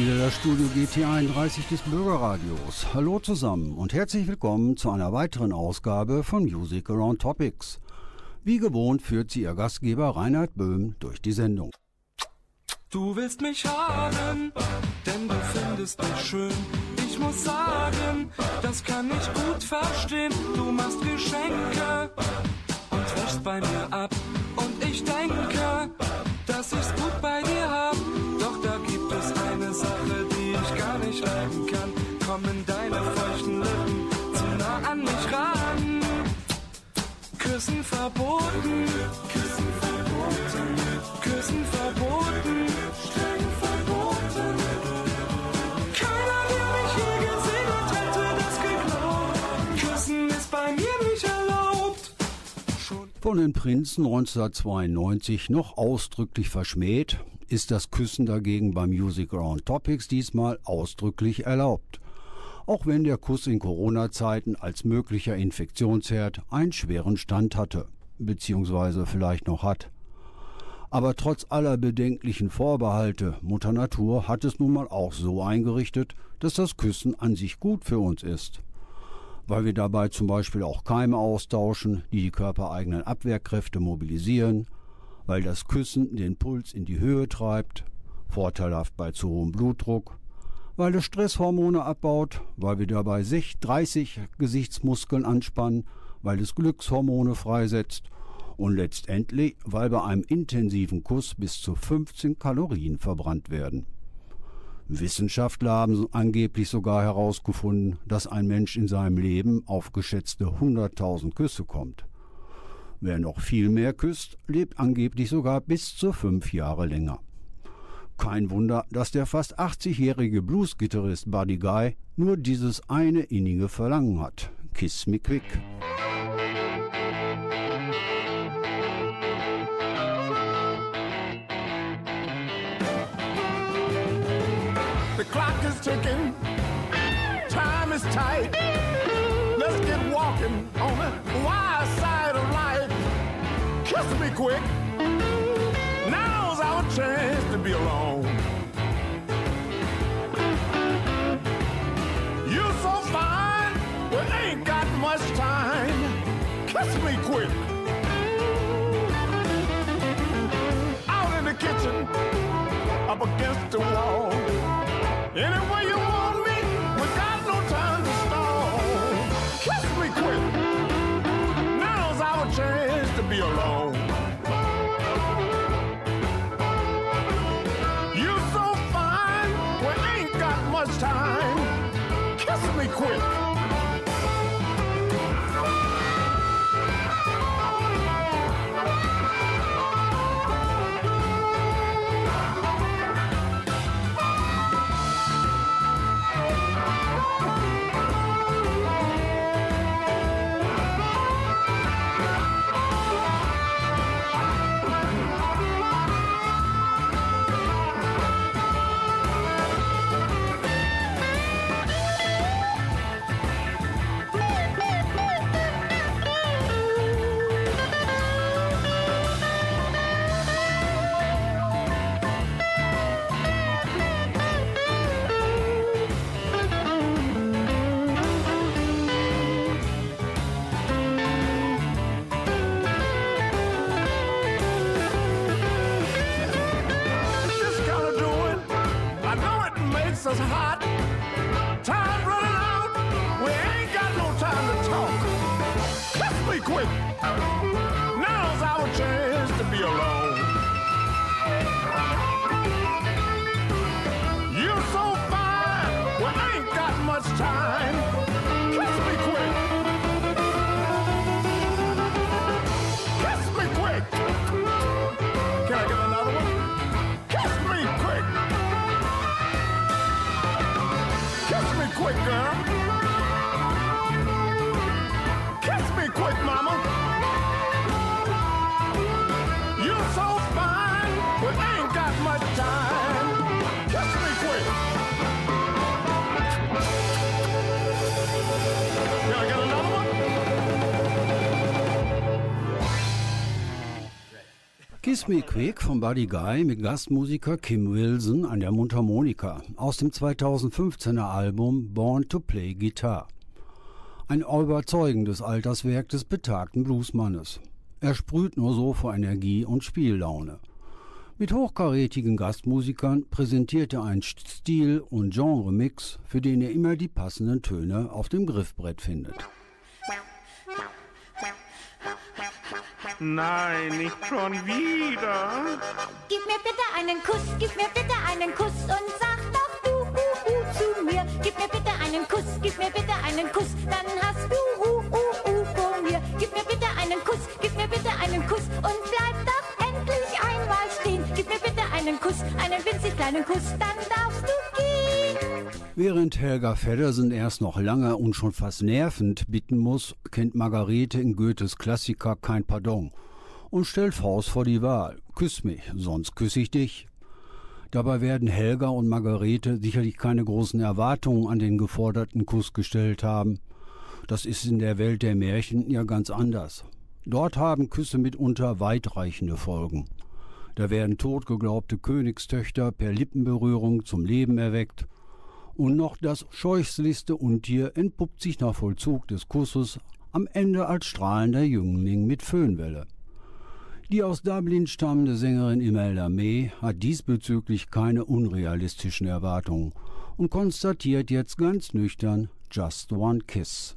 Wieder das Studio GT31 des Bürgerradios. Hallo zusammen und herzlich willkommen zu einer weiteren Ausgabe von Music Around Topics. Wie gewohnt führt sie ihr Gastgeber Reinhard Böhm durch die Sendung. Du willst mich haben, denn du findest mich schön. Ich muss sagen, das kann ich gut verstehen. Du machst Geschenke und wäschst bei mir ab. Ich denke, dass ich's gut bei dir hab. Doch da gibt es eine Sache, die ich gar nicht leiden kann. Kommen deine feuchten Lippen zu nah an mich ran. Küssen verboten, Küssen Von den Prinzen 1992 noch ausdrücklich verschmäht, ist das Küssen dagegen beim Music Around Topics diesmal ausdrücklich erlaubt. Auch wenn der Kuss in Corona-Zeiten als möglicher Infektionsherd einen schweren Stand hatte, beziehungsweise vielleicht noch hat. Aber trotz aller bedenklichen Vorbehalte, Mutter Natur hat es nun mal auch so eingerichtet, dass das Küssen an sich gut für uns ist. Weil wir dabei zum Beispiel auch Keime austauschen, die die körpereigenen Abwehrkräfte mobilisieren, weil das Küssen den Puls in die Höhe treibt, vorteilhaft bei zu hohem Blutdruck, weil es Stresshormone abbaut, weil wir dabei 6, 30 Gesichtsmuskeln anspannen, weil es Glückshormone freisetzt und letztendlich, weil bei einem intensiven Kuss bis zu 15 Kalorien verbrannt werden. Wissenschaftler haben angeblich sogar herausgefunden, dass ein Mensch in seinem Leben auf geschätzte 100.000 Küsse kommt. Wer noch viel mehr küsst, lebt angeblich sogar bis zu fünf Jahre länger. Kein Wunder, dass der fast 80-jährige Blues-Gitarrist Buddy Guy nur dieses eine innige Verlangen hat. Kiss me quick. Ticking. Time is tight. Let's get walking on the wild side of life. Kiss me quick. Now's our chance to be alone. You're so fine. We ain't got much time. Kiss me quick. Out in the kitchen, up against the wall. Anywhere you want me, we got no time to stall. Kiss me quick. Now's our chance to be alone. You're so fine, we ain't got much time. Kiss me quick. Kiss Me Quick von Buddy Guy mit Gastmusiker Kim Wilson an der Mundharmonika aus dem 2015er Album Born to Play Guitar. Ein überzeugendes Alterswerk des betagten Bluesmannes. Er sprüht nur so vor Energie und Spiellaune. Mit hochkarätigen Gastmusikern präsentiert er einen Stil- und Genre-Mix, für den er immer die passenden Töne auf dem Griffbrett findet. Nein, nicht schon wieder. Gib mir bitte einen Kuss, gib mir bitte einen Kuss und sag doch du hu, hu zu mir. Gib mir bitte einen Kuss, gib mir bitte einen Kuss, dann hast du hu, hu, hu vor mir. Gib mir bitte einen Kuss, gib mir bitte einen Kuss und bleib doch endlich einmal stehen. Gib mir bitte einen Kuss, einen winzig kleinen Kuss, dann darfst du gehen. Während Helga Feddersen erst noch lange und schon fast nervend bitten muss, kennt Margarete in Goethes Klassiker kein Pardon und stellt Faust vor die Wahl. Küss mich, sonst küsse ich dich. Dabei werden Helga und Margarete sicherlich keine großen Erwartungen an den geforderten Kuss gestellt haben. Das ist in der Welt der Märchen ja ganz anders. Dort haben Küsse mitunter weitreichende Folgen. Da werden totgeglaubte Königstöchter per Lippenberührung zum Leben erweckt und noch das scheußlichste Untier entpuppt sich nach Vollzug des Kusses am Ende als strahlender Jüngling mit Föhnwelle. Die aus Dublin stammende Sängerin Imelda May hat diesbezüglich keine unrealistischen Erwartungen und konstatiert jetzt ganz nüchtern Just One Kiss.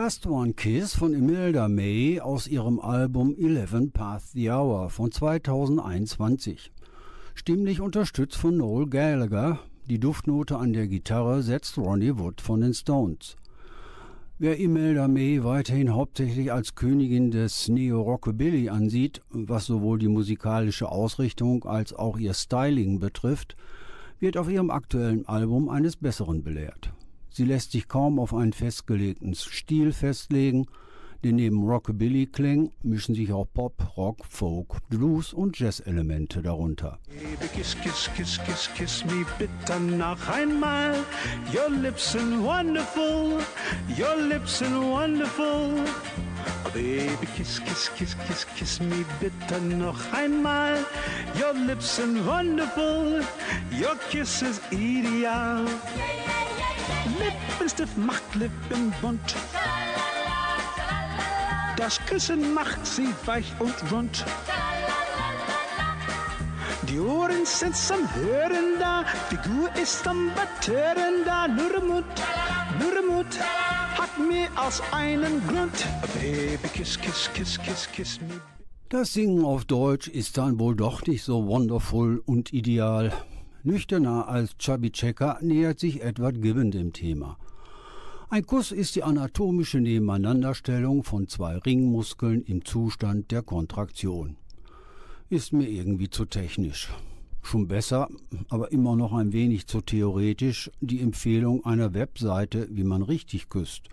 Just One Kiss von Imelda May aus ihrem Album Eleven Past the Hour von 2021. Stimmlich unterstützt von Noel Gallagher. Die Duftnote an der Gitarre setzt Ronnie Wood von den Stones. Wer Imelda May weiterhin hauptsächlich als Königin des Neo-Rockabilly ansieht, was sowohl die musikalische Ausrichtung als auch ihr Styling betrifft, wird auf ihrem aktuellen Album eines Besseren belehrt. Sie lässt sich kaum auf einen festgelegten Stil festlegen, denn neben Rockabilly-Klängen mischen sich auch Pop, Rock, Folk, Blues und Jazz-Elemente darunter. Baby, kiss, kiss, kiss, kiss, kiss me bitte noch einmal. Your lips are wonderful, your lips are wonderful. Baby, kiss, kiss, kiss, kiss, kiss me bitte noch einmal. Your lips are wonderful, your kiss is ideal. Lippenstift macht Lippen bunt. Das Küssen macht sie weich und rund. Die Ohren sind zum Hören da, Figur ist zum Betören da. Nur Mut, nur Mut hat mehr als einen Grund. Baby, kiss, kiss, kiss, kiss, kiss me. Das Singen auf Deutsch ist dann wohl doch nicht so wonderful und ideal. Nüchterner als Chubby Checker nähert sich Edward Gibbon dem Thema. Ein Kuss ist die anatomische Nebeneinanderstellung von zwei Ringmuskeln im Zustand der Kontraktion. Ist mir irgendwie zu technisch. Schon besser, aber immer noch ein wenig zu theoretisch, die Empfehlung einer Webseite, wie man richtig küsst.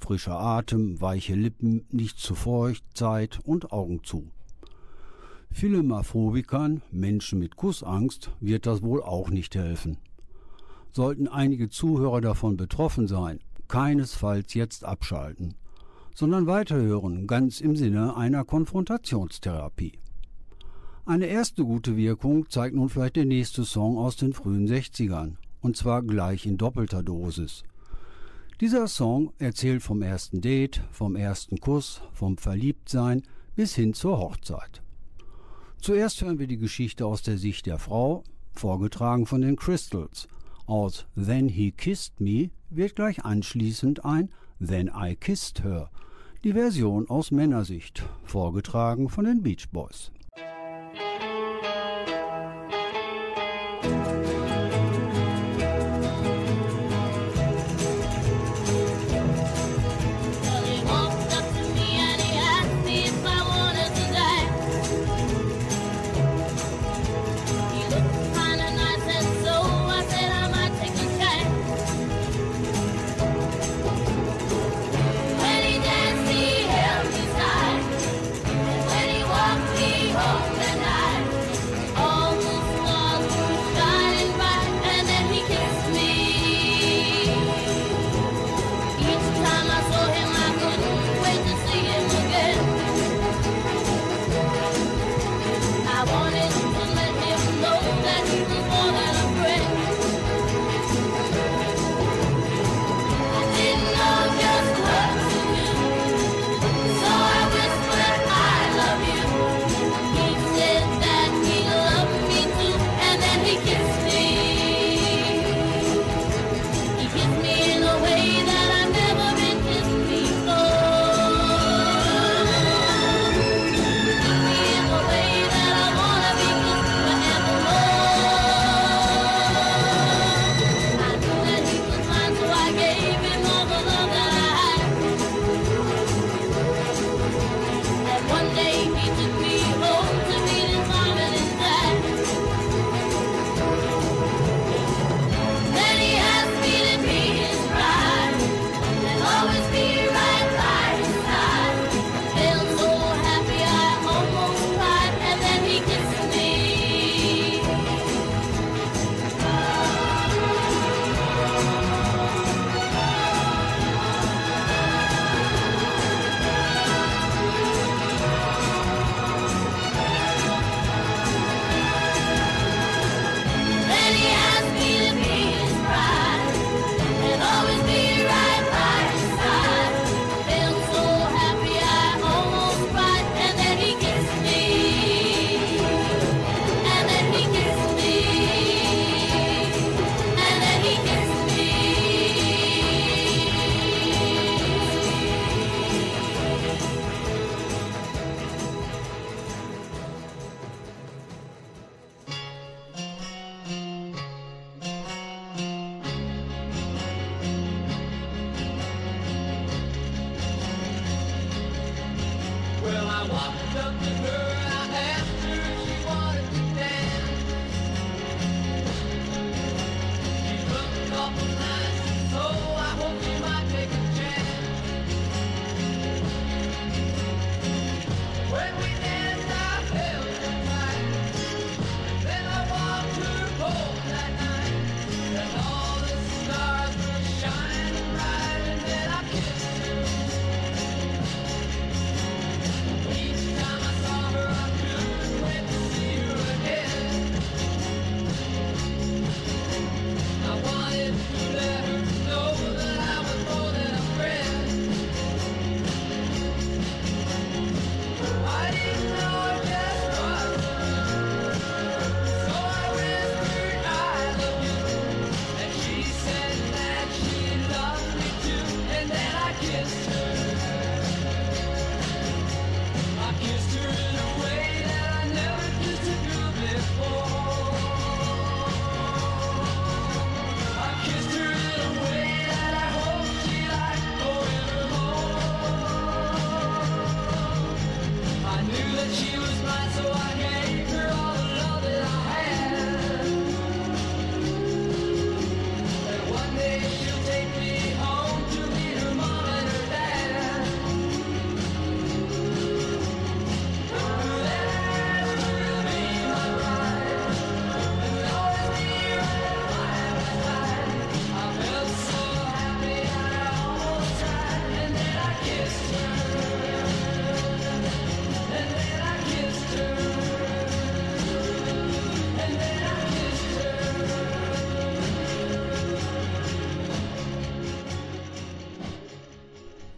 Frischer Atem, weiche Lippen, nicht zu feucht, Zeit und Augen zu. Philemaphobikern, Menschen mit Kussangst, wird das wohl auch nicht helfen. Sollten einige Zuhörer davon betroffen sein, keinesfalls jetzt abschalten, sondern weiterhören, ganz im Sinne einer Konfrontationstherapie. Eine erste gute Wirkung zeigt nun vielleicht der nächste Song aus den frühen 60ern, und zwar gleich in doppelter Dosis. Dieser Song erzählt vom ersten Date, vom ersten Kuss, vom Verliebtsein bis hin zur Hochzeit. Zuerst hören wir die Geschichte aus der Sicht der Frau, vorgetragen von den Crystals. Aus Then He Kissed Me wird gleich anschließend ein Then I Kissed Her, die Version aus Männersicht, vorgetragen von den Beach Boys. Well, Thank you.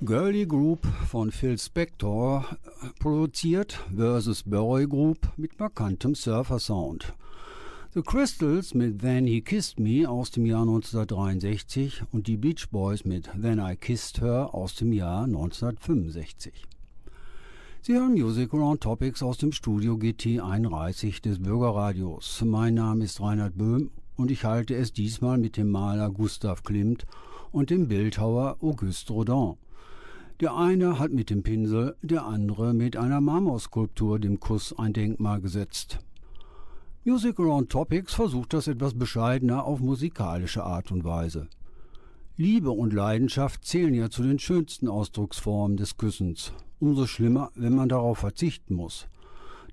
Girly Group von Phil Spector produziert versus Burroy Group mit markantem Surfer-Sound. The Crystals mit Then He Kissed Me aus dem Jahr 1963 und die Beach Boys mit Then I Kissed Her aus dem Jahr 1965. Sie hören Music Around Topics aus dem Studio GT 31 des Bürgerradios. Mein Name ist Reinhard Böhm und ich halte es diesmal mit dem Maler Gustav Klimt und dem Bildhauer Auguste Rodin. Der eine hat mit dem Pinsel, der andere mit einer Marmorskulptur dem Kuss ein Denkmal gesetzt. Music Around Topics versucht das etwas bescheidener auf musikalische Art und Weise. Liebe und Leidenschaft zählen ja zu den schönsten Ausdrucksformen des Küssens. Umso schlimmer, wenn man darauf verzichten muss.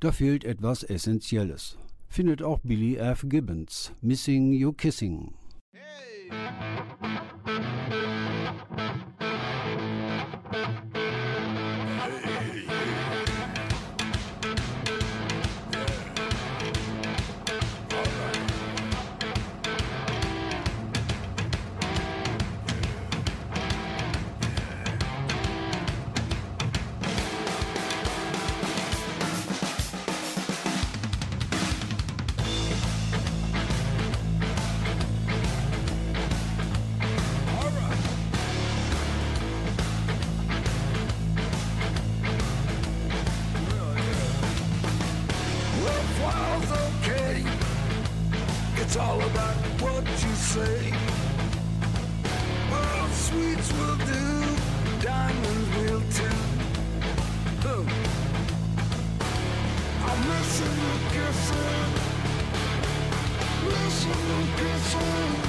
Da fehlt etwas Essentielles. Findet auch Billy F. Gibbons. Missing You Kissing. Thank you. all about what you say. Oh, sweets will do, diamonds will too. Oh. I'm missing the kissing, missing the kissing.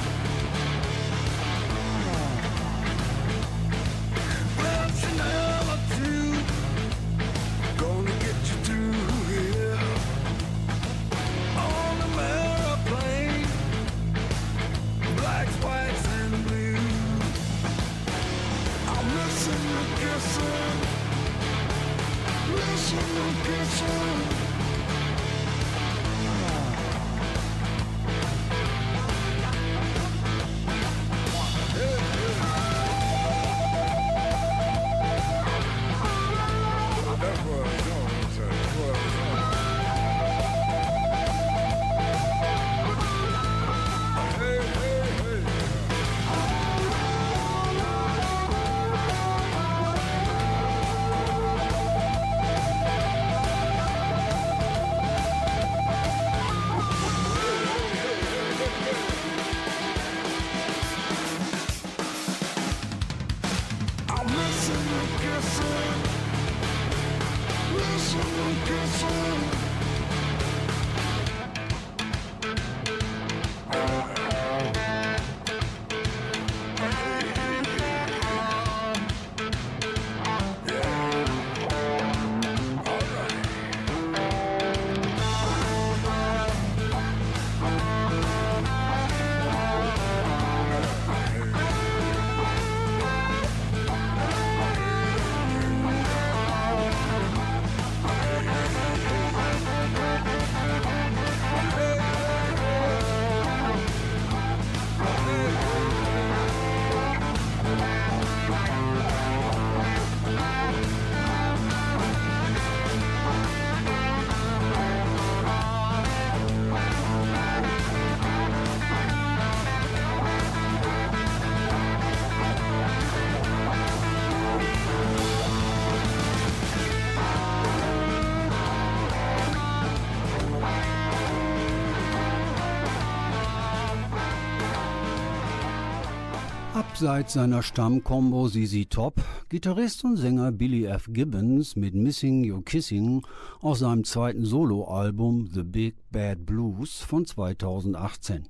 Abseits seiner Stammkombo ZZ Top, Gitarrist und Sänger Billy F. Gibbons mit Missing Your Kissing aus seinem zweiten Soloalbum The Big Bad Blues von 2018.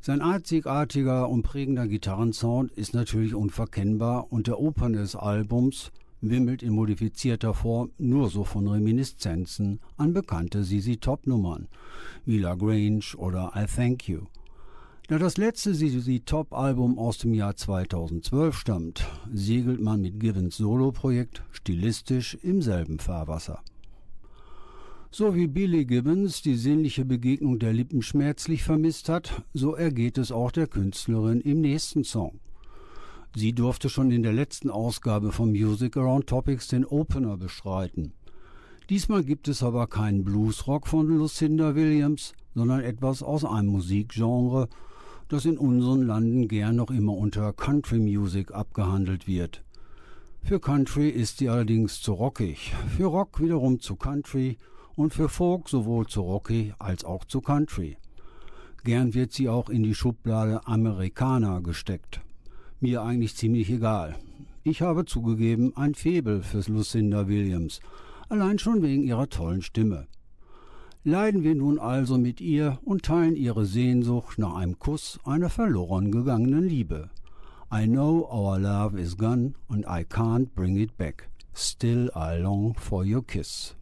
Sein einzigartiger und prägender Gitarrensound ist natürlich unverkennbar und der Opern des Albums wimmelt in modifizierter Form nur so von Reminiszenzen an bekannte ZZ Top Nummern wie La Grange oder I Thank You. Da das letzte ZZ Top-Album aus dem Jahr 2012 stammt, segelt man mit Givens Solo-Projekt stilistisch im selben Fahrwasser. So wie Billy Gibbons die sinnliche Begegnung der Lippen schmerzlich vermisst hat, so ergeht es auch der Künstlerin im nächsten Song. Sie durfte schon in der letzten Ausgabe von Music Around Topics den Opener bestreiten. Diesmal gibt es aber keinen Bluesrock von Lucinda Williams, sondern etwas aus einem Musikgenre, das in unseren Landen gern noch immer unter Country Music abgehandelt wird. Für Country ist sie allerdings zu rockig, für Rock wiederum zu Country und für Folk sowohl zu rocky als auch zu Country. Gern wird sie auch in die Schublade Amerikaner gesteckt. Mir eigentlich ziemlich egal. Ich habe zugegeben ein Febel fürs Lucinda Williams, allein schon wegen ihrer tollen Stimme leiden wir nun also mit ihr und teilen ihre Sehnsucht nach einem Kuss einer verloren gegangenen Liebe. I know our love is gone and I can't bring it back. Still I long for your kiss.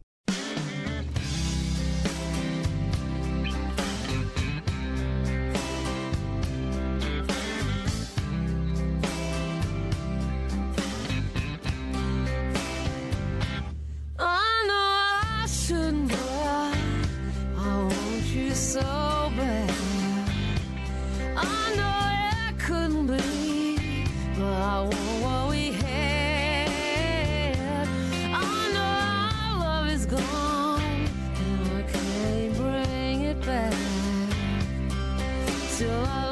I want what we had. I know our love is gone, and I can't bring it back. So I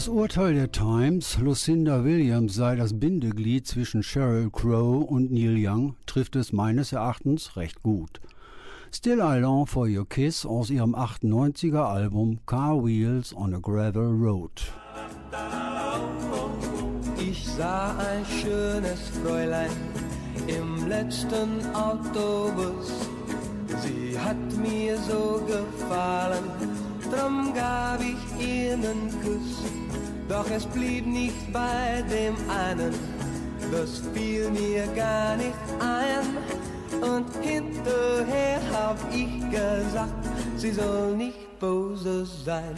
Das Urteil der Times, Lucinda Williams sei das Bindeglied zwischen Sheryl Crow und Neil Young, trifft es meines Erachtens recht gut. Still I Long for Your Kiss aus ihrem 98er Album Car Wheels on a Gravel Road. Ich sah ein schönes Fräulein im letzten Autobus. Sie hat mir so gefallen, drum gab ich ihr einen Kuss. Doch es blieb nicht bei dem einen, das fiel mir gar nicht ein. Und hinterher hab ich gesagt, sie soll nicht böse sein.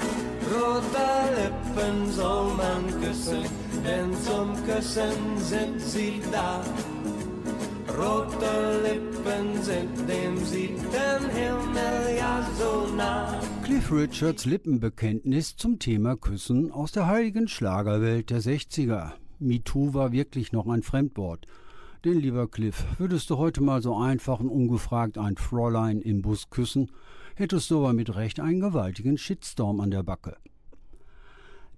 Rote Lippen soll man küssen, denn zum Küssen sind sie da. Rote Lippen sind dem siebten Himmel ja so nah. Cliff Richards Lippenbekenntnis zum Thema Küssen aus der heiligen Schlagerwelt der 60er. MeToo war wirklich noch ein Fremdwort. Denn lieber Cliff, würdest du heute mal so einfach und ungefragt ein Fräulein im Bus küssen, hättest du aber mit Recht einen gewaltigen Shitstorm an der Backe.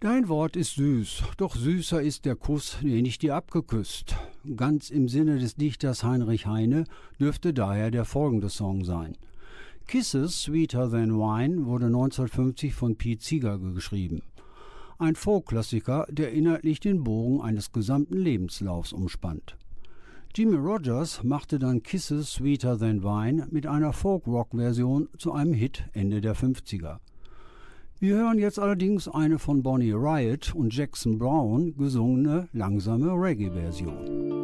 Dein Wort ist süß, doch süßer ist der Kuss, den ich dir abgeküsst. Ganz im Sinne des Dichters Heinrich Heine dürfte daher der folgende Song sein. Kisses Sweeter Than Wine wurde 1950 von Pete Seeger geschrieben. Ein Folkklassiker, der inhaltlich den Bogen eines gesamten Lebenslaufs umspannt. Jimmy Rogers machte dann Kisses Sweeter Than Wine mit einer Folk-Rock-Version zu einem Hit Ende der 50er. Wir hören jetzt allerdings eine von Bonnie Riot und Jackson Brown gesungene langsame Reggae-Version.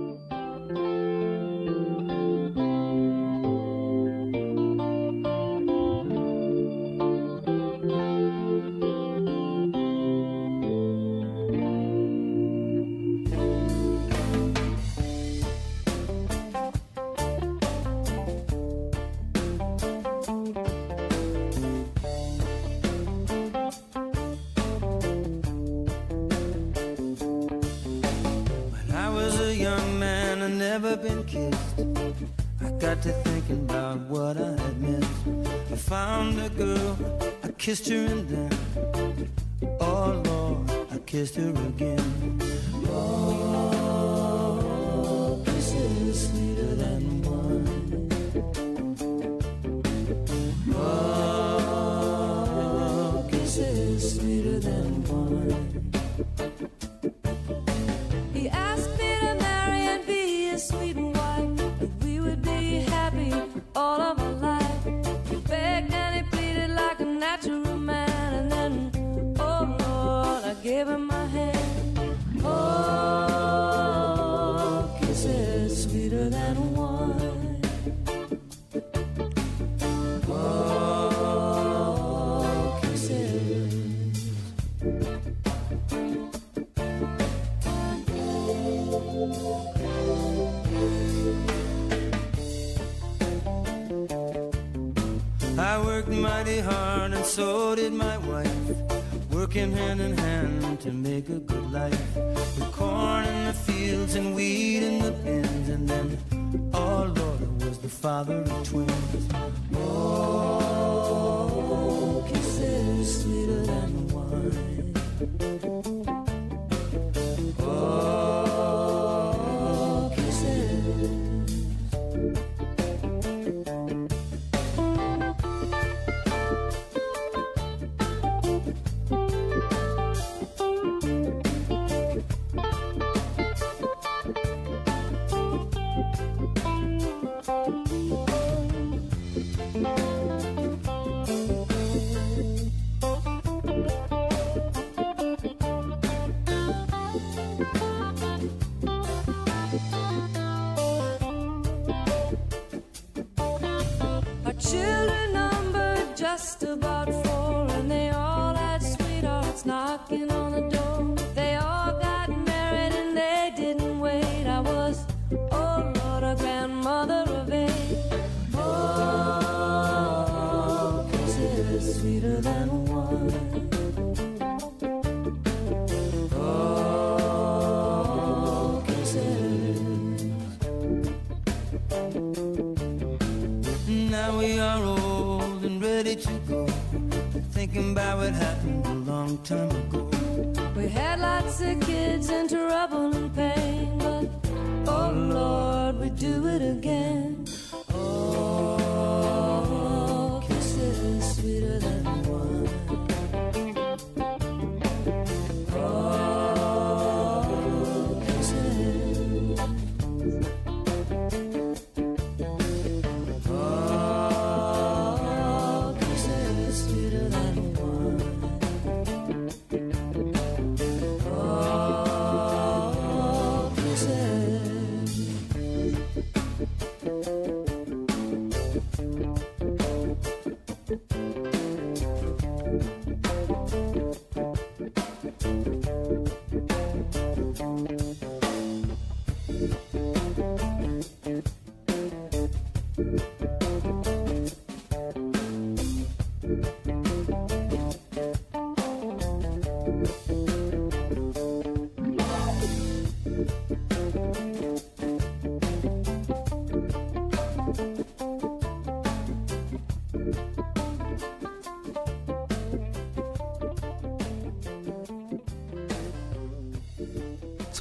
So did my wife. Working hand in hand to make a good life. With corn in the fields and wheat in the bins. And then, oh Lord, was the father of twins.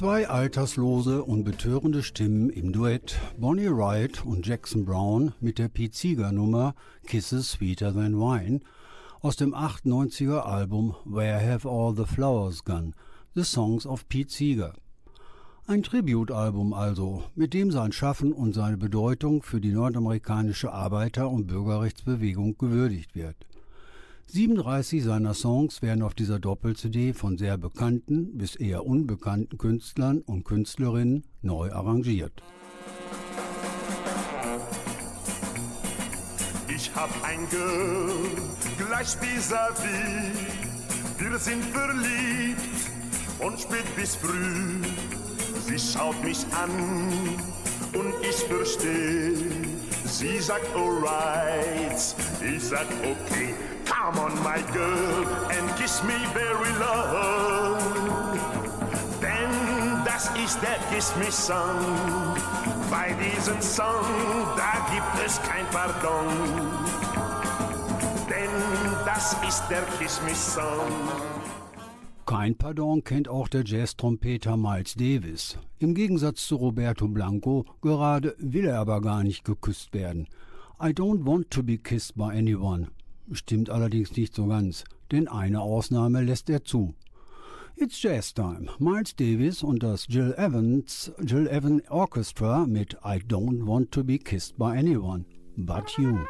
Zwei alterslose und betörende Stimmen im Duett, Bonnie Wright und Jackson Brown mit der Pete Seeger Nummer Kisses Sweeter Than Wine aus dem 98er Album Where Have All the Flowers Gone? The Songs of Pete Seeger. Ein Tributalbum also, mit dem sein Schaffen und seine Bedeutung für die nordamerikanische Arbeiter- und Bürgerrechtsbewegung gewürdigt wird. 37 seiner Songs werden auf dieser Doppel-CD von sehr bekannten bis eher unbekannten Künstlern und Künstlerinnen neu arrangiert. Ich hab ein Girl, gleich vis-à-vis. Wir sind verliebt und spät bis früh. Sie schaut mich an und ich versteh. Sie sagt alright, Is that okay. Come on, my girl, and kiss me very long. Denn das ist der Kiss Me Song. Bei diesem Song, da gibt es kein Pardon. Denn das ist der Kiss Me Song. Kein Pardon kennt auch der Jazz-Trompeter Miles Davis. Im Gegensatz zu Roberto Blanco, gerade will er aber gar nicht geküsst werden. I don't want to be kissed by anyone. Stimmt allerdings nicht so ganz, denn eine Ausnahme lässt er zu. It's Jazz Time. Miles Davis und das Jill Evans, Jill Evans Orchestra mit I don't want to be kissed by anyone but you.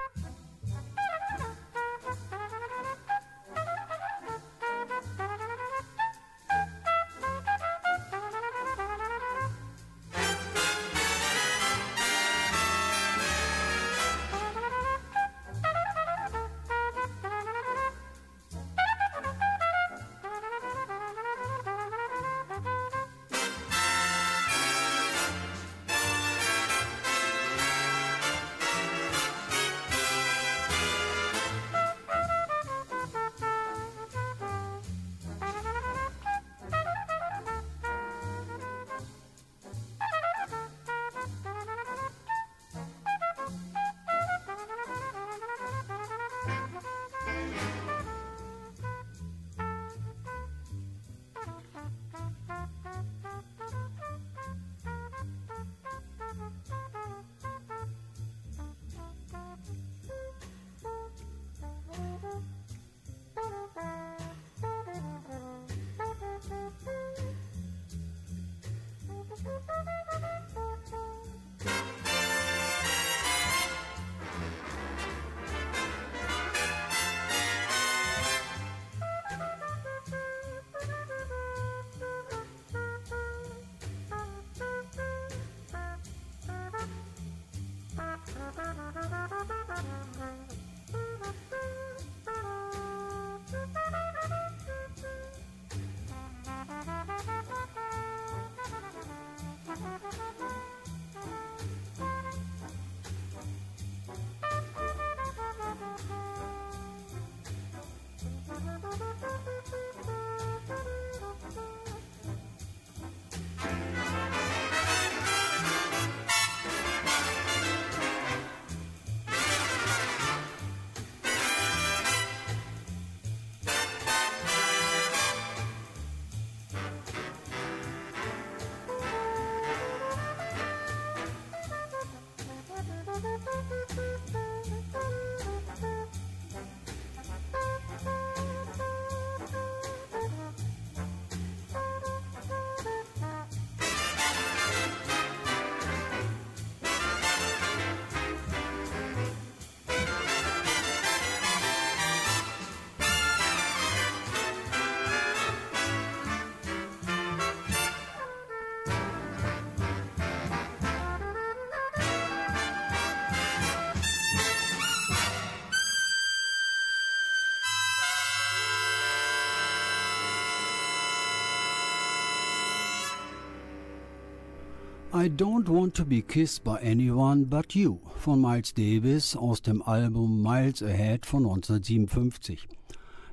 I Don't Want to Be Kissed by Anyone But You von Miles Davis aus dem Album Miles Ahead von 1957.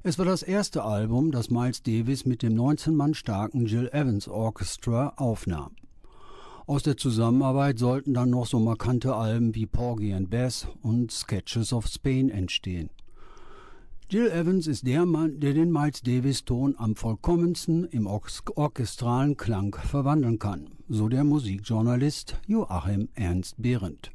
Es war das erste Album, das Miles Davis mit dem 19 Mann starken Jill Evans Orchestra aufnahm. Aus der Zusammenarbeit sollten dann noch so markante Alben wie Porgy and Bess und Sketches of Spain entstehen. Jill Evans ist der Mann, der den Miles Davis Ton am vollkommensten im orchestralen Klang verwandeln kann, so der Musikjournalist Joachim Ernst Behrendt.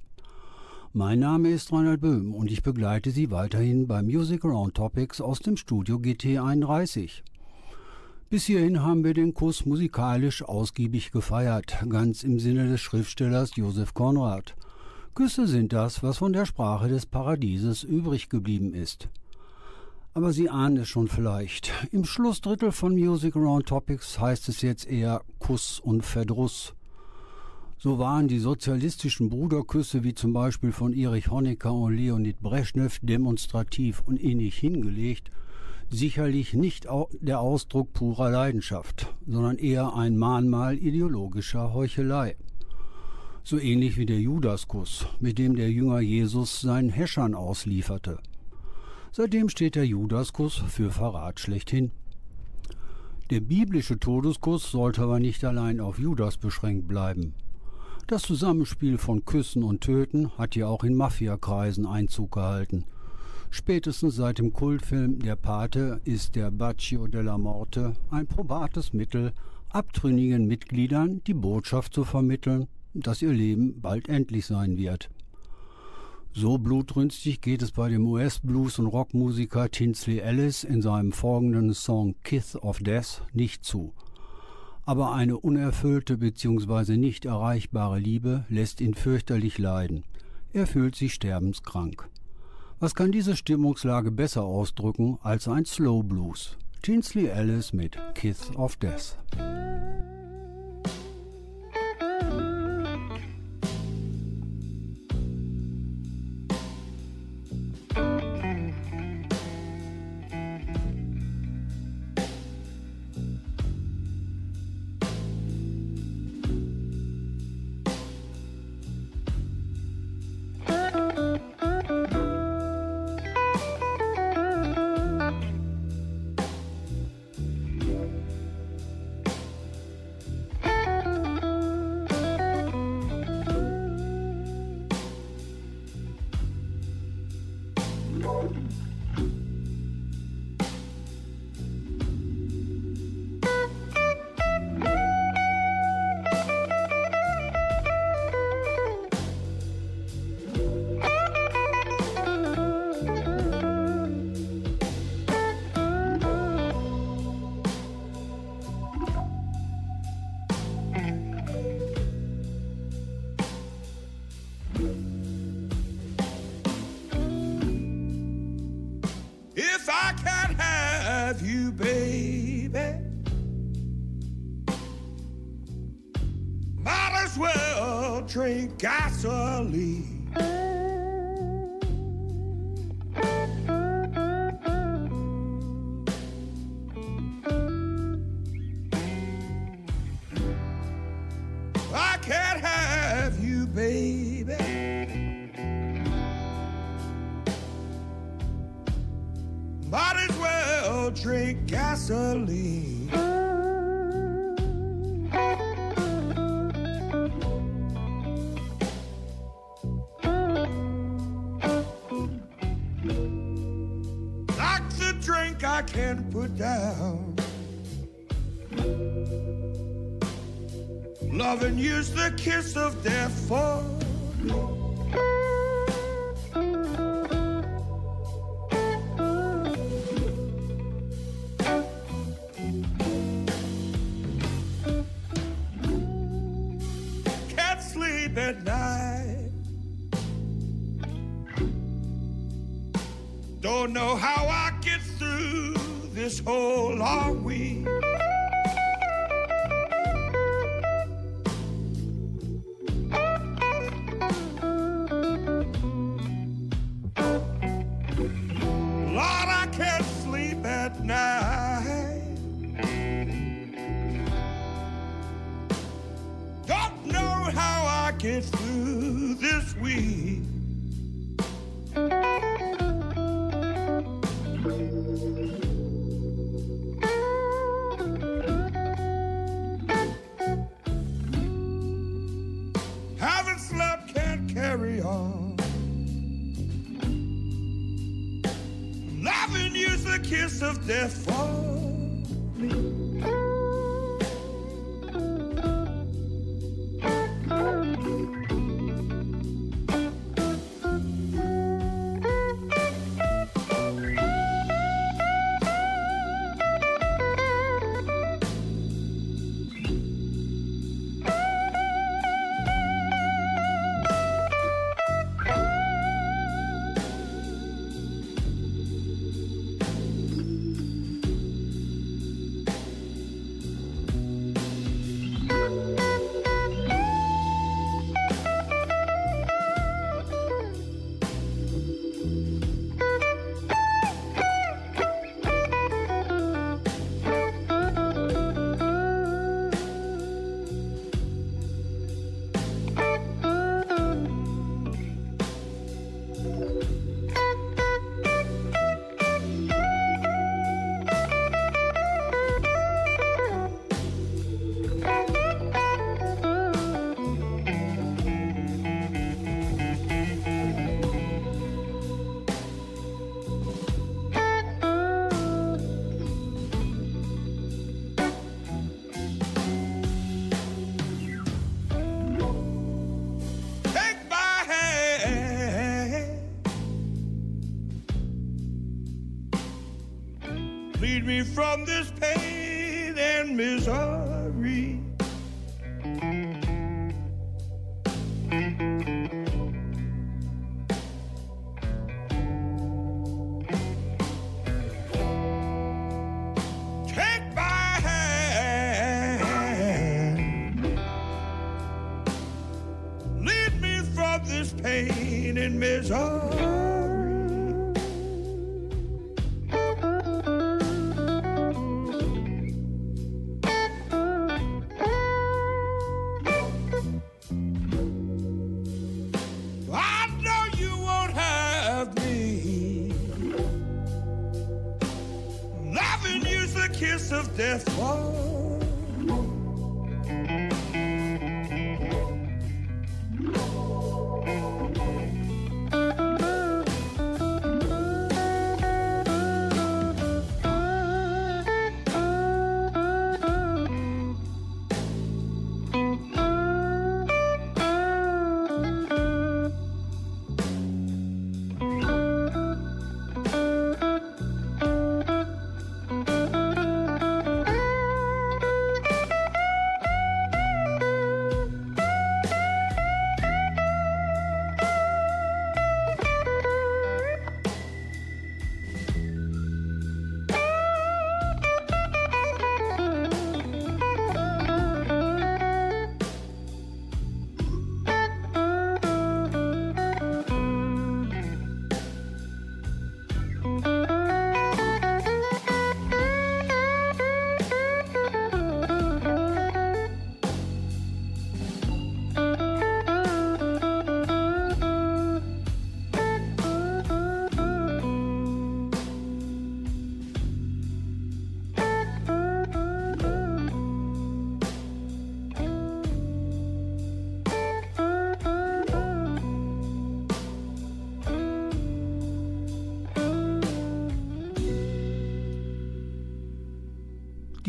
Mein Name ist Reinhard Böhm und ich begleite Sie weiterhin bei Music Around Topics aus dem Studio GT31. Bis hierhin haben wir den Kuss musikalisch ausgiebig gefeiert, ganz im Sinne des Schriftstellers Josef Konrad. Küsse sind das, was von der Sprache des Paradieses übrig geblieben ist. Aber Sie ahnen es schon vielleicht. Im Schlussdrittel von Music Around Topics heißt es jetzt eher Kuss und Verdruss. So waren die sozialistischen Bruderküsse wie zum Beispiel von Erich Honecker und Leonid Brezhnev demonstrativ und innig hingelegt, sicherlich nicht der Ausdruck purer Leidenschaft, sondern eher ein Mahnmal ideologischer Heuchelei. So ähnlich wie der Judaskuss, mit dem der Jünger Jesus seinen Häschern auslieferte – Seitdem steht der Judaskuss für Verrat schlechthin. Der biblische Todeskuss sollte aber nicht allein auf Judas beschränkt bleiben. Das Zusammenspiel von Küssen und Töten hat ja auch in Mafiakreisen Einzug gehalten. Spätestens seit dem Kultfilm Der Pate ist der Baccio della Morte ein probates Mittel, abtrünnigen Mitgliedern die Botschaft zu vermitteln, dass ihr Leben bald endlich sein wird. So blutrünstig geht es bei dem US-Blues- und Rockmusiker Tinsley Ellis in seinem folgenden Song Kiss of Death nicht zu. Aber eine unerfüllte bzw. nicht erreichbare Liebe lässt ihn fürchterlich leiden. Er fühlt sich sterbenskrank. Was kann diese Stimmungslage besser ausdrücken als ein Slow Blues? Tinsley Ellis mit Kiss of Death. if I can't have you, baby. Might as well drink gasoline. Kiss of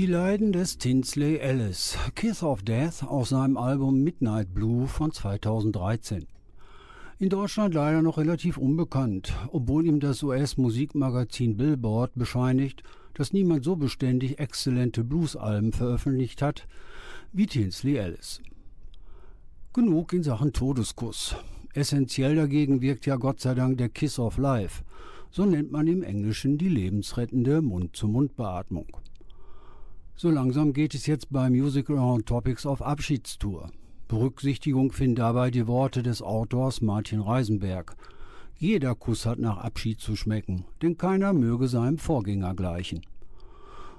Die Leiden des Tinsley Ellis, Kiss of Death aus seinem Album Midnight Blue von 2013. In Deutschland leider noch relativ unbekannt, obwohl ihm das US-Musikmagazin Billboard bescheinigt, dass niemand so beständig exzellente Bluesalben veröffentlicht hat wie Tinsley Ellis. Genug in Sachen Todeskuss. Essentiell dagegen wirkt ja Gott sei Dank der Kiss of Life. So nennt man im Englischen die lebensrettende Mund-zu-Mund-Beatmung. So langsam geht es jetzt bei Musical on Topics auf Abschiedstour. Berücksichtigung finden dabei die Worte des Autors Martin Reisenberg. Jeder Kuss hat nach Abschied zu schmecken, denn keiner möge seinem Vorgänger gleichen.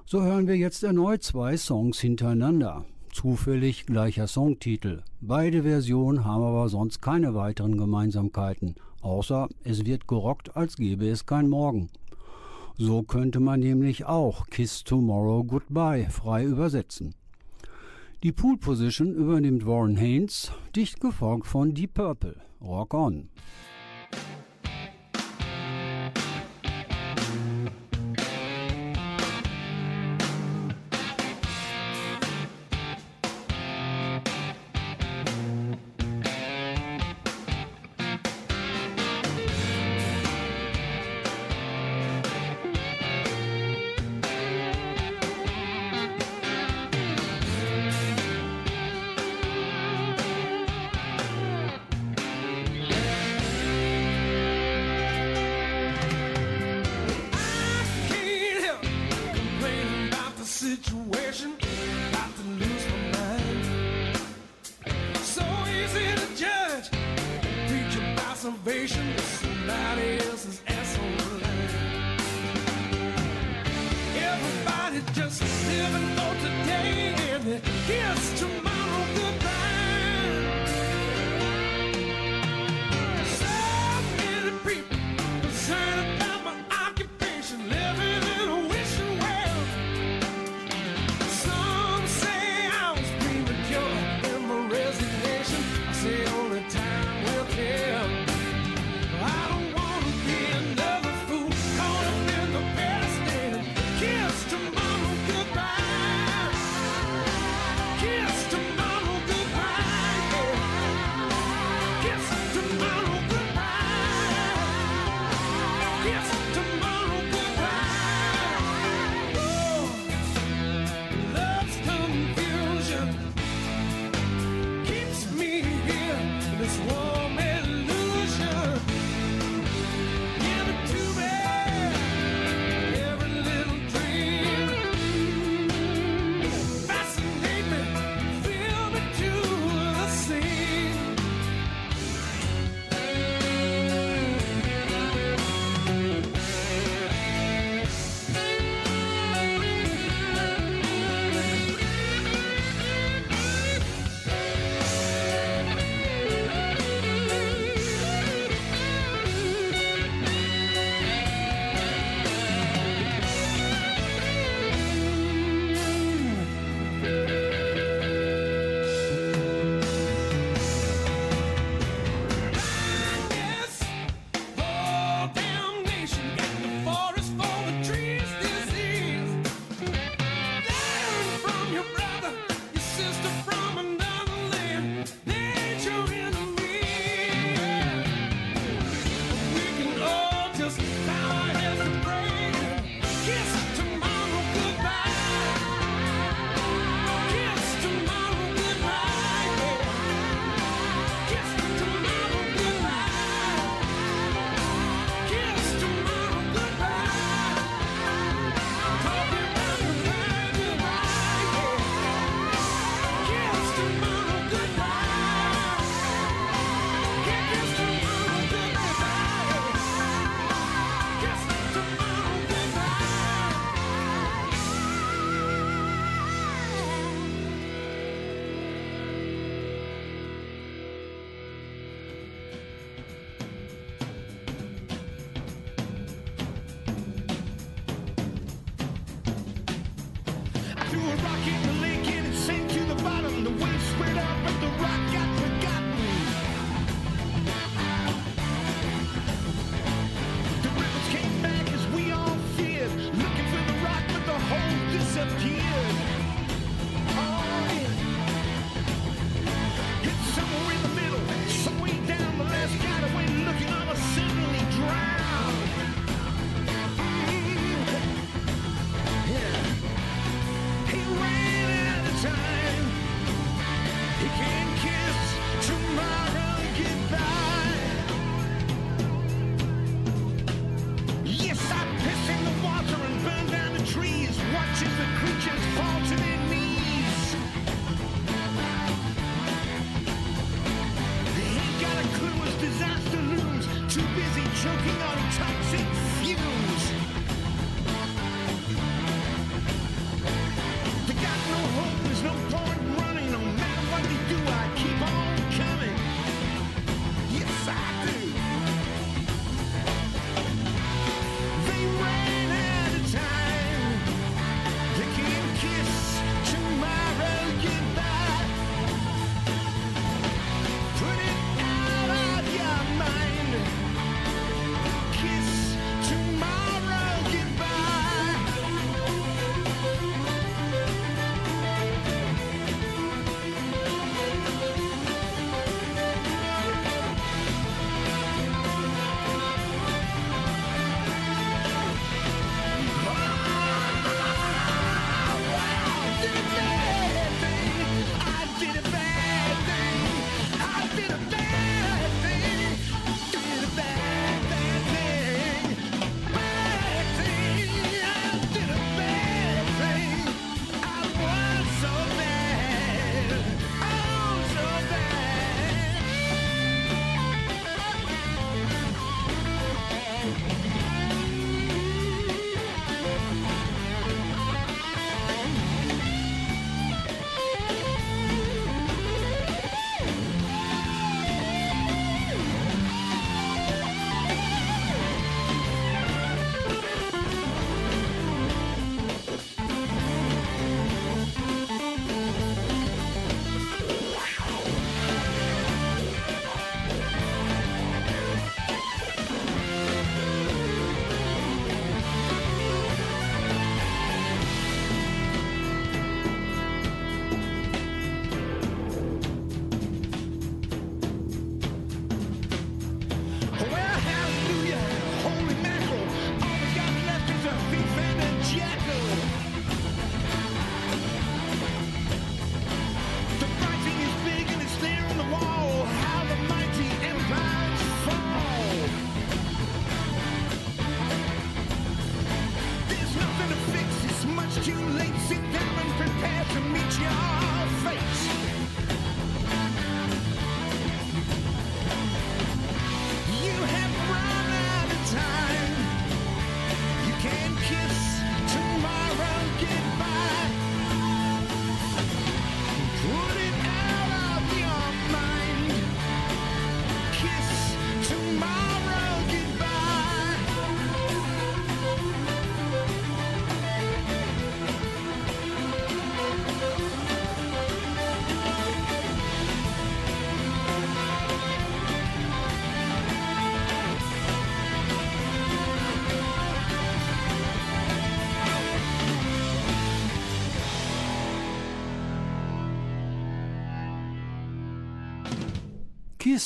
So hören wir jetzt erneut zwei Songs hintereinander. Zufällig gleicher Songtitel. Beide Versionen haben aber sonst keine weiteren Gemeinsamkeiten, außer es wird gerockt, als gäbe es kein Morgen. So könnte man nämlich auch Kiss Tomorrow Goodbye frei übersetzen. Die Pool Position übernimmt Warren Haynes, dicht gefolgt von Deep Purple. Rock on!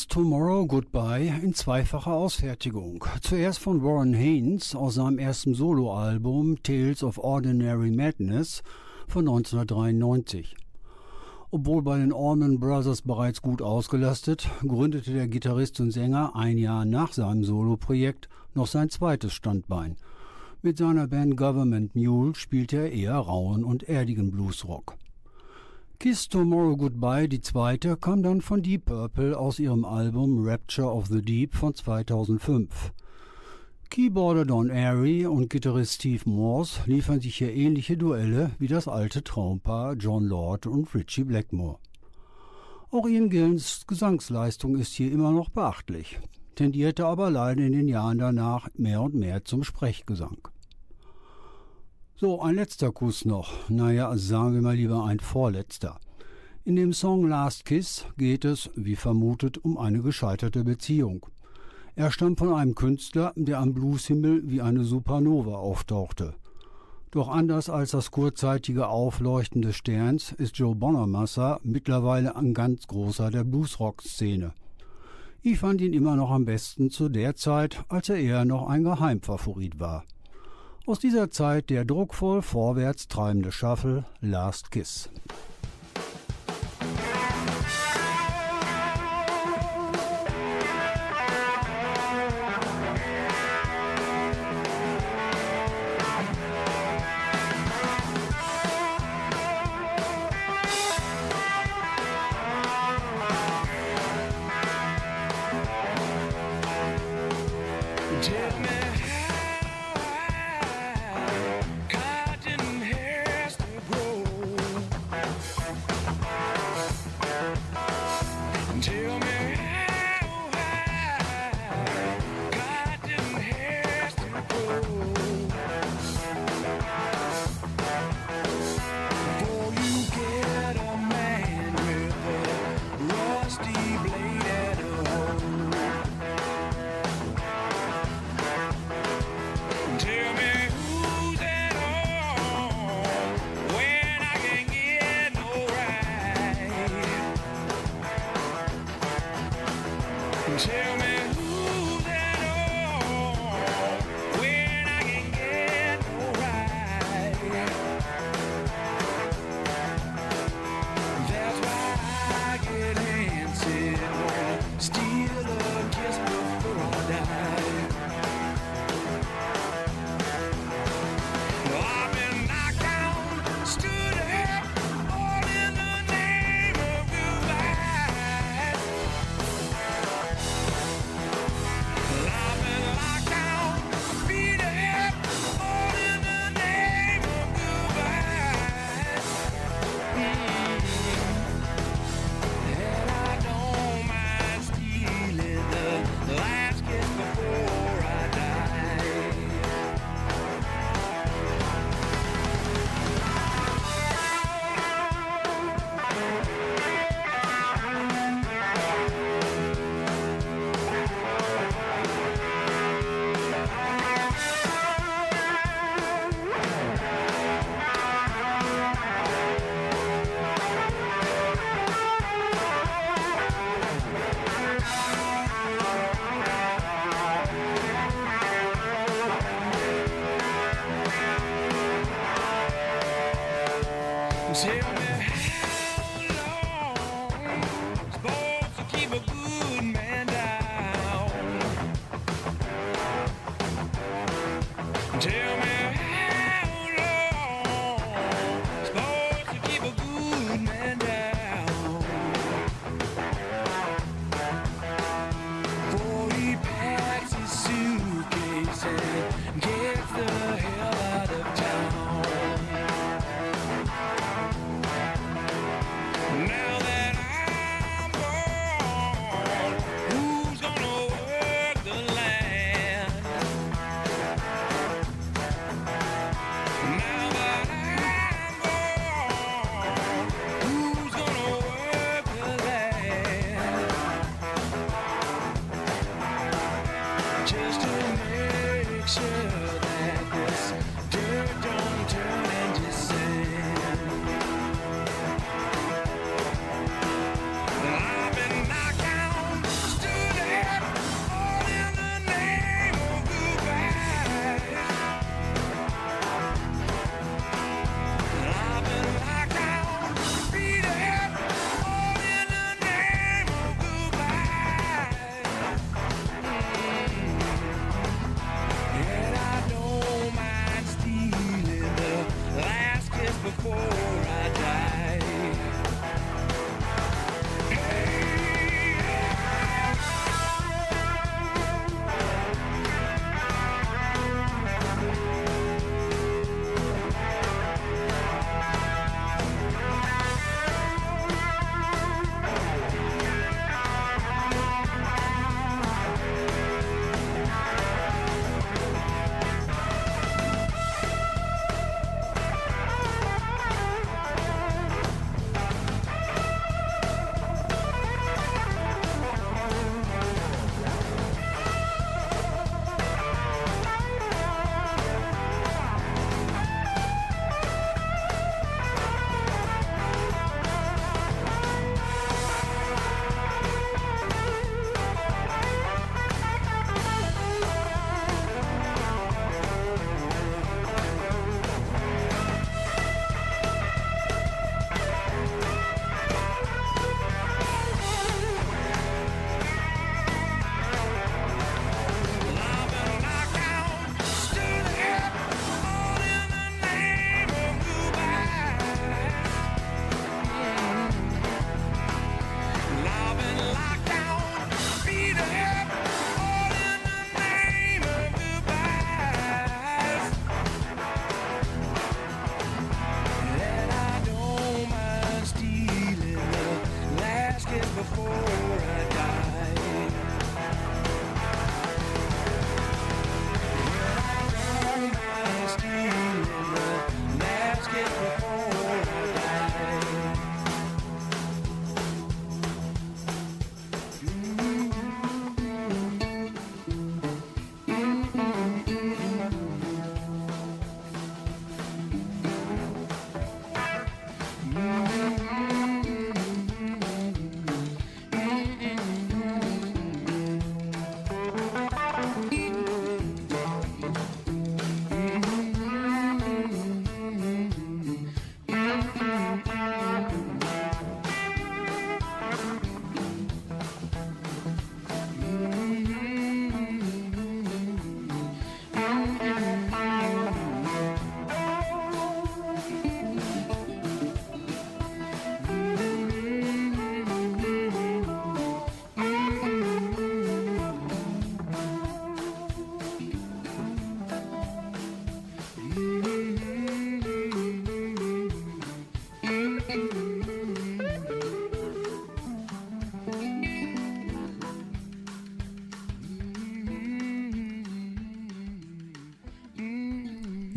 Tomorrow Goodbye in zweifacher Ausfertigung. Zuerst von Warren Haynes aus seinem ersten Soloalbum Tales of Ordinary Madness von 1993. Obwohl bei den Allman Brothers bereits gut ausgelastet, gründete der Gitarrist und Sänger ein Jahr nach seinem Soloprojekt noch sein zweites Standbein. Mit seiner Band Government Mule spielte er eher rauen und erdigen Bluesrock. Kiss Tomorrow Goodbye, die zweite, kam dann von Deep Purple aus ihrem Album Rapture of the Deep von 2005. Keyboarder Don Airy und Gitarrist Steve Morse liefern sich hier ähnliche Duelle wie das alte Traumpaar John Lord und Richie Blackmore. Auch Ian Gillens Gesangsleistung ist hier immer noch beachtlich, tendierte aber leider in den Jahren danach mehr und mehr zum Sprechgesang. So, ein letzter Kuss noch. Naja, sagen wir mal lieber ein vorletzter. In dem Song Last Kiss geht es, wie vermutet, um eine gescheiterte Beziehung. Er stammt von einem Künstler, der am Blueshimmel wie eine Supernova auftauchte. Doch anders als das kurzzeitige Aufleuchten des Sterns ist Joe Bonamassa mittlerweile ein ganz großer der Bluesrock-Szene. Ich fand ihn immer noch am besten zu der Zeit, als er eher noch ein Geheimfavorit war. Aus dieser Zeit der druckvoll vorwärts treibende Shuffle Last Kiss.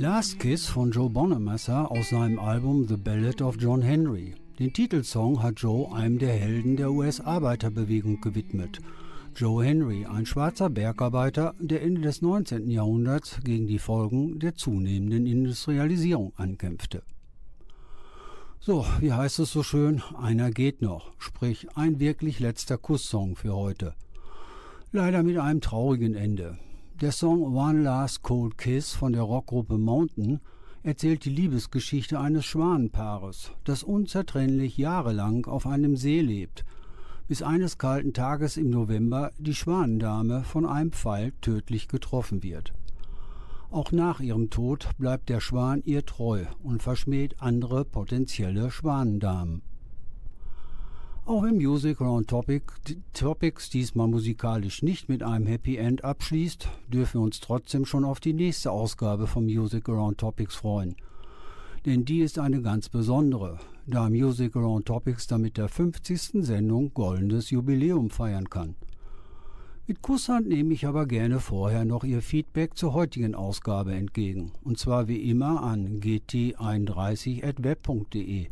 Last Kiss von Joe Bonamassa aus seinem Album The Ballad of John Henry. Den Titelsong hat Joe einem der Helden der US-Arbeiterbewegung gewidmet. Joe Henry, ein schwarzer Bergarbeiter, der Ende des 19. Jahrhunderts gegen die Folgen der zunehmenden Industrialisierung ankämpfte. So, wie heißt es so schön? Einer geht noch, sprich ein wirklich letzter Kusssong für heute. Leider mit einem traurigen Ende. Der Song One Last Cold Kiss von der Rockgruppe Mountain erzählt die Liebesgeschichte eines Schwanenpaares, das unzertrennlich jahrelang auf einem See lebt, bis eines kalten Tages im November die Schwanendame von einem Pfeil tödlich getroffen wird. Auch nach ihrem Tod bleibt der Schwan ihr treu und verschmäht andere potenzielle Schwanendamen. Auch wenn Music Around Topic, Topics diesmal musikalisch nicht mit einem Happy End abschließt, dürfen wir uns trotzdem schon auf die nächste Ausgabe von Music Around Topics freuen. Denn die ist eine ganz besondere, da Music Around Topics damit der 50. Sendung goldenes Jubiläum feiern kann. Mit Kusshand nehme ich aber gerne vorher noch Ihr Feedback zur heutigen Ausgabe entgegen, und zwar wie immer an gt31.web.de.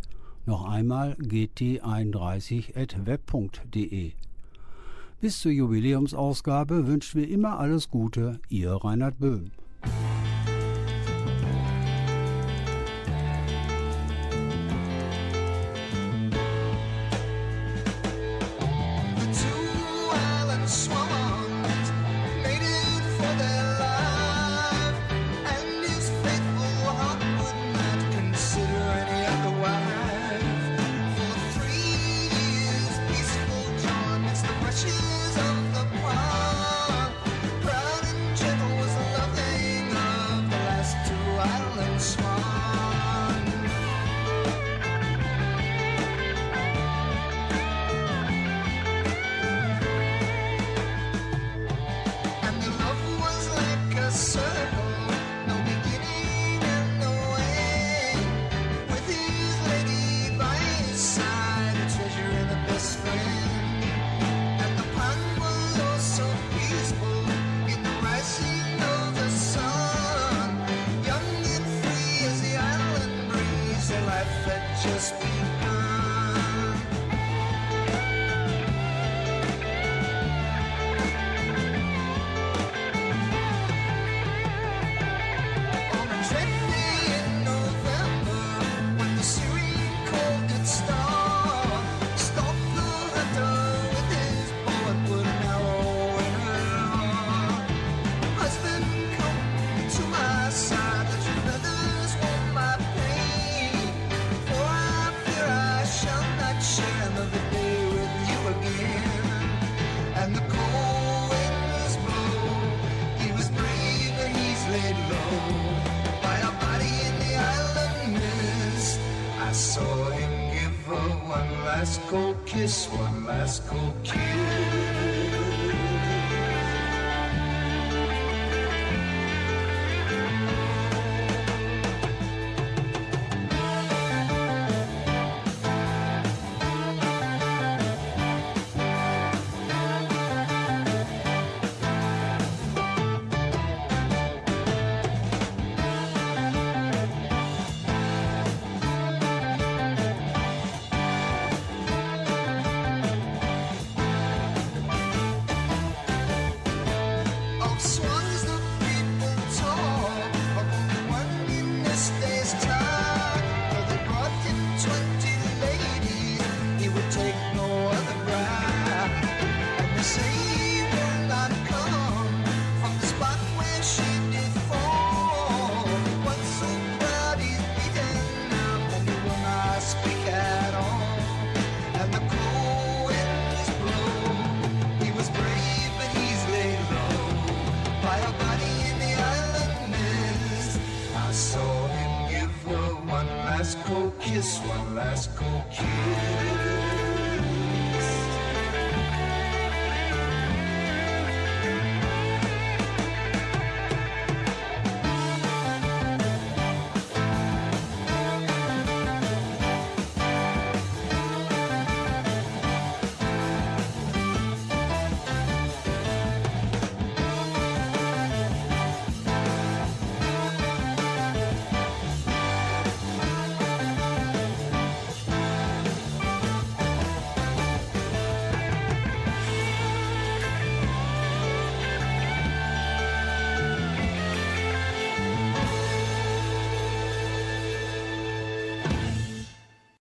Noch einmal gt31.web.de. Bis zur Jubiläumsausgabe wünschen wir immer alles Gute, Ihr Reinhard Böhm. Last cold kiss, one last cold kiss.